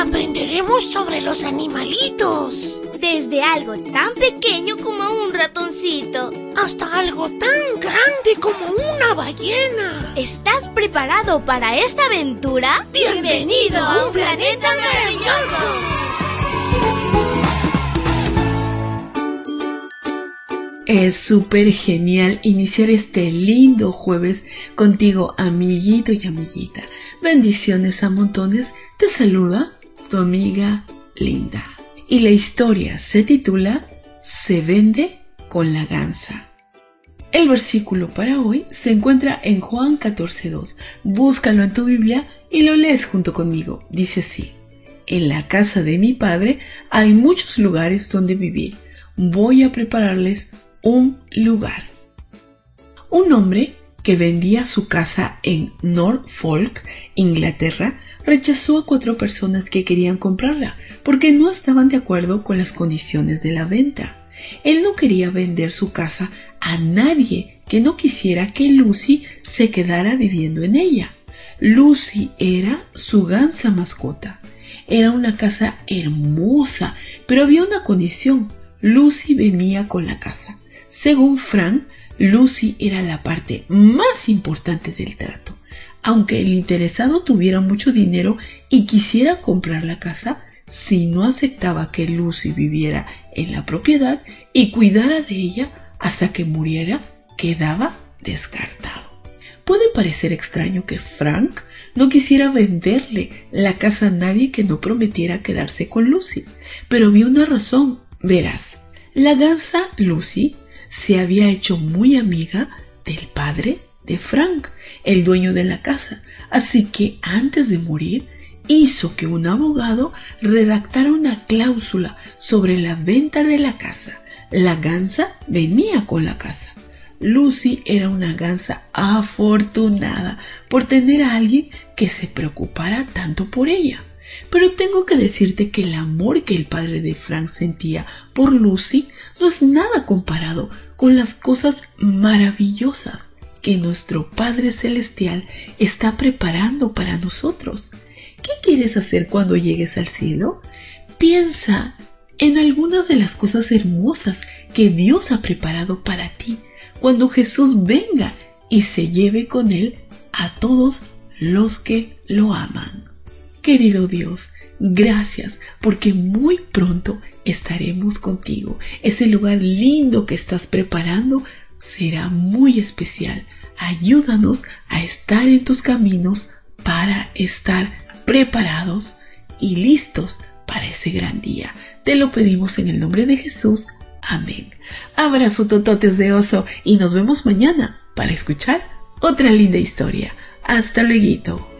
aprenderemos sobre los animalitos. Desde algo tan pequeño como un ratoncito. Hasta algo tan grande como una ballena. ¿Estás preparado para esta aventura? Bienvenido a un planeta maravilloso. Es súper genial iniciar este lindo jueves contigo, amiguito y amiguita. Bendiciones a montones. Te saluda tu amiga Linda. Y la historia se titula Se vende con la gansa. El versículo para hoy se encuentra en Juan 14.2. Búscalo en tu Biblia y lo lees junto conmigo. Dice así. En la casa de mi padre hay muchos lugares donde vivir. Voy a prepararles un lugar. Un hombre que vendía su casa en Norfolk, Inglaterra, rechazó a cuatro personas que querían comprarla porque no estaban de acuerdo con las condiciones de la venta. Él no quería vender su casa a nadie que no quisiera que Lucy se quedara viviendo en ella. Lucy era su gansa mascota. Era una casa hermosa, pero había una condición. Lucy venía con la casa. Según Frank, Lucy era la parte más importante del trato. Aunque el interesado tuviera mucho dinero y quisiera comprar la casa, si no aceptaba que Lucy viviera en la propiedad y cuidara de ella hasta que muriera, quedaba descartado. Puede parecer extraño que Frank no quisiera venderle la casa a nadie que no prometiera quedarse con Lucy, pero había una razón. Verás, la gansa Lucy se había hecho muy amiga del padre de Frank, el dueño de la casa, así que antes de morir hizo que un abogado redactara una cláusula sobre la venta de la casa. La gansa venía con la casa. Lucy era una gansa afortunada por tener a alguien que se preocupara tanto por ella. Pero tengo que decirte que el amor que el padre de Frank sentía por Lucy no es nada comparado con las cosas maravillosas que nuestro Padre Celestial está preparando para nosotros. ¿Qué quieres hacer cuando llegues al cielo? Piensa en algunas de las cosas hermosas que Dios ha preparado para ti cuando Jesús venga y se lleve con Él a todos los que lo aman. Querido Dios, gracias porque muy pronto estaremos contigo. Ese lugar lindo que estás preparando será muy especial. Ayúdanos a estar en tus caminos para estar preparados y listos para ese gran día. Te lo pedimos en el nombre de Jesús. Amén. Abrazo tototes de oso y nos vemos mañana para escuchar otra linda historia. Hasta luego.